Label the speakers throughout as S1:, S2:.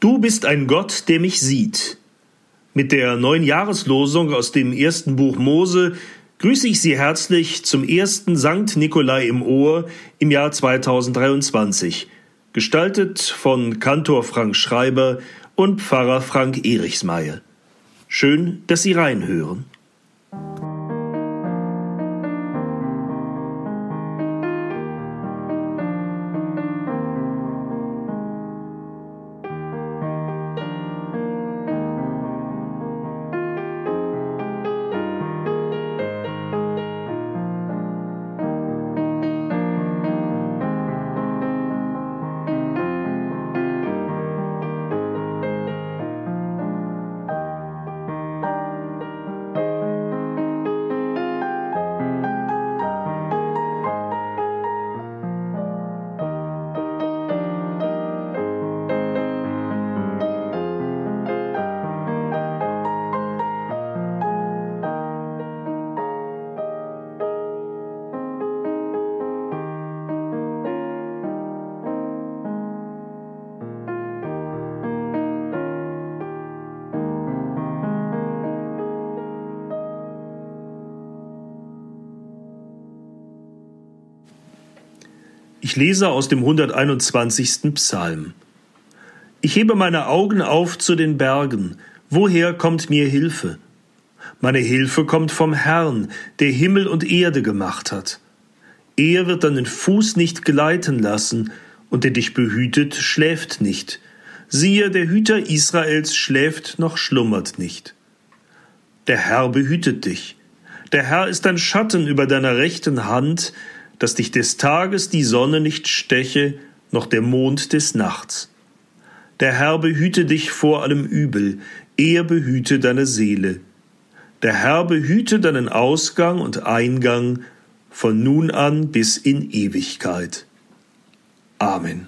S1: Du bist ein Gott, der mich sieht. Mit der neuen Jahreslosung aus dem ersten Buch Mose grüße ich Sie herzlich zum ersten Sankt Nikolai im Ohr im Jahr 2023, gestaltet von Kantor Frank Schreiber und Pfarrer Frank Erichsmeier. Schön, dass Sie reinhören. Ich lese aus dem 121. Psalm. Ich hebe meine Augen auf zu den Bergen. Woher kommt mir Hilfe? Meine Hilfe kommt vom Herrn, der Himmel und Erde gemacht hat. Er wird deinen Fuß nicht gleiten lassen, und der dich behütet, schläft nicht. Siehe, der Hüter Israels schläft noch schlummert nicht. Der Herr behütet dich. Der Herr ist ein Schatten über deiner rechten Hand, dass dich des Tages die Sonne nicht steche, noch der Mond des Nachts. Der Herr behüte dich vor allem Übel, er behüte deine Seele. Der Herr behüte deinen Ausgang und Eingang von nun an bis in Ewigkeit. Amen.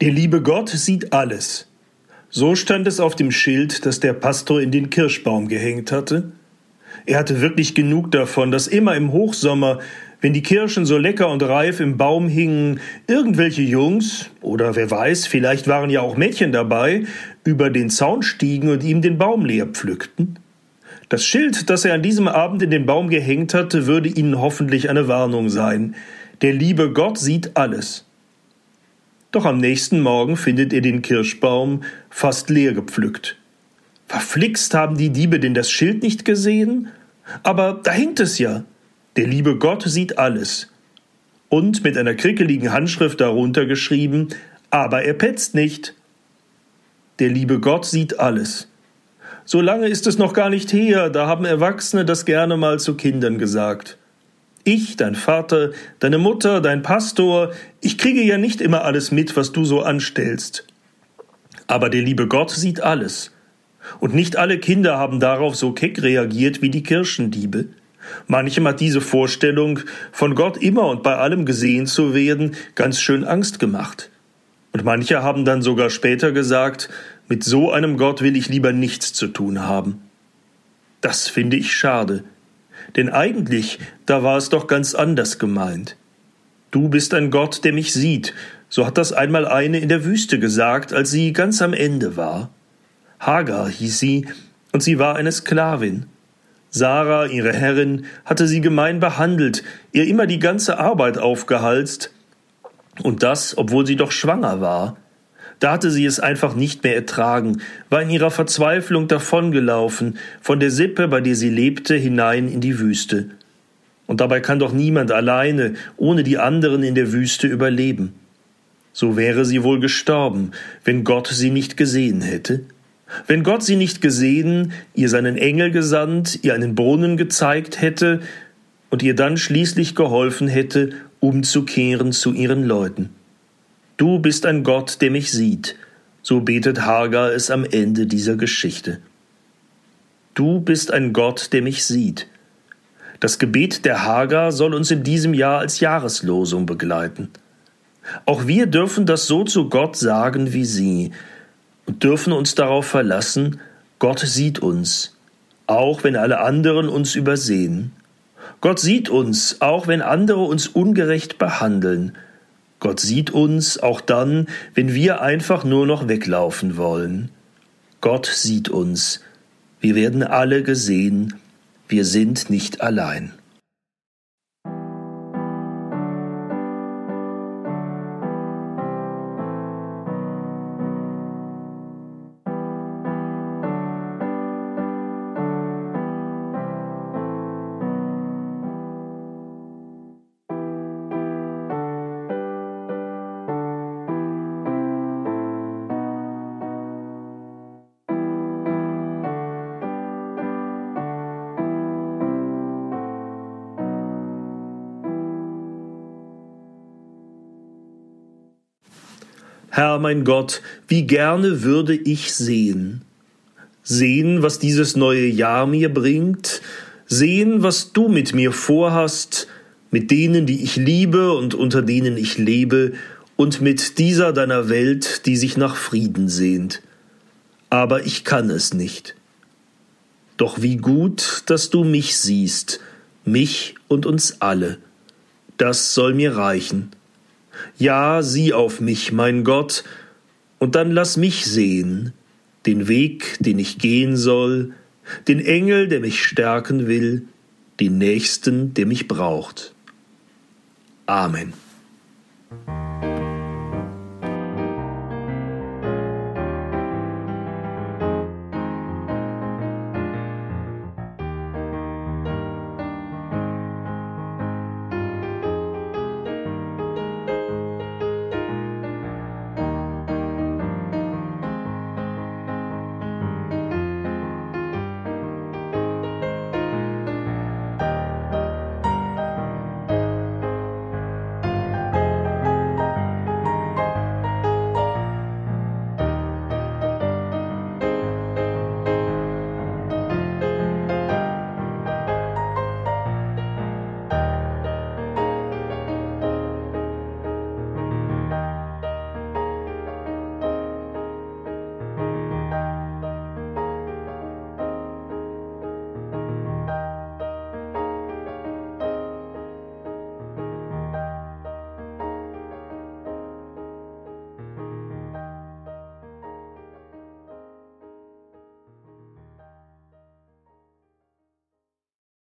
S1: Der liebe Gott sieht alles. So stand es auf dem Schild, das der Pastor in den Kirschbaum gehängt hatte. Er hatte wirklich genug davon, dass immer im Hochsommer, wenn die Kirschen so lecker und reif im Baum hingen, irgendwelche Jungs, oder wer weiß, vielleicht waren ja auch Mädchen dabei, über den Zaun stiegen und ihm den Baum leer pflückten. Das Schild, das er an diesem Abend in den Baum gehängt hatte, würde ihnen hoffentlich eine Warnung sein. Der liebe Gott sieht alles. Doch am nächsten Morgen findet ihr den Kirschbaum fast leer gepflückt. Verflixt haben die Diebe denn das Schild nicht gesehen? Aber da hängt es ja. Der liebe Gott sieht alles. Und mit einer krickeligen Handschrift darunter geschrieben, aber er petzt nicht. Der liebe Gott sieht alles. So lange ist es noch gar nicht her, da haben Erwachsene das gerne mal zu Kindern gesagt. Ich, dein Vater, deine Mutter, dein Pastor, ich kriege ja nicht immer alles mit, was du so anstellst. Aber der liebe Gott sieht alles. Und nicht alle Kinder haben darauf so keck reagiert wie die Kirchendiebe. Manchem hat diese Vorstellung, von Gott immer und bei allem gesehen zu werden, ganz schön Angst gemacht. Und manche haben dann sogar später gesagt, mit so einem Gott will ich lieber nichts zu tun haben. Das finde ich schade, denn eigentlich, da war es doch ganz anders gemeint. Du bist ein Gott, der mich sieht, so hat das einmal eine in der Wüste gesagt, als sie ganz am Ende war. Hagar hieß sie, und sie war eine Sklavin. Sarah, ihre Herrin, hatte sie gemein behandelt, ihr immer die ganze Arbeit aufgehalst, und das, obwohl sie doch schwanger war. Da hatte sie es einfach nicht mehr ertragen, war in ihrer Verzweiflung davongelaufen, von der Sippe, bei der sie lebte, hinein in die Wüste. Und dabei kann doch niemand alleine, ohne die anderen in der Wüste überleben. So wäre sie wohl gestorben, wenn Gott sie nicht gesehen hätte. Wenn Gott sie nicht gesehen, ihr seinen Engel gesandt, ihr einen Brunnen gezeigt hätte und ihr dann schließlich geholfen hätte, umzukehren zu ihren Leuten. Du bist ein Gott, der mich sieht, so betet Hagar es am Ende dieser Geschichte. Du bist ein Gott, der mich sieht. Das Gebet der Hagar soll uns in diesem Jahr als Jahreslosung begleiten. Auch wir dürfen das so zu Gott sagen wie sie und dürfen uns darauf verlassen, Gott sieht uns, auch wenn alle anderen uns übersehen. Gott sieht uns, auch wenn andere uns ungerecht behandeln. Gott sieht uns auch dann, wenn wir einfach nur noch weglaufen wollen. Gott sieht uns. Wir werden alle gesehen. Wir sind nicht allein. Herr mein Gott, wie gerne würde ich sehen. Sehen, was dieses neue Jahr mir bringt, sehen, was du mit mir vorhast, mit denen, die ich liebe und unter denen ich lebe, und mit dieser deiner Welt, die sich nach Frieden sehnt. Aber ich kann es nicht. Doch wie gut, dass du mich siehst, mich und uns alle. Das soll mir reichen. Ja, sieh auf mich, mein Gott, und dann lass mich sehen, den Weg, den ich gehen soll, den Engel, der mich stärken will, den Nächsten, der mich braucht. Amen.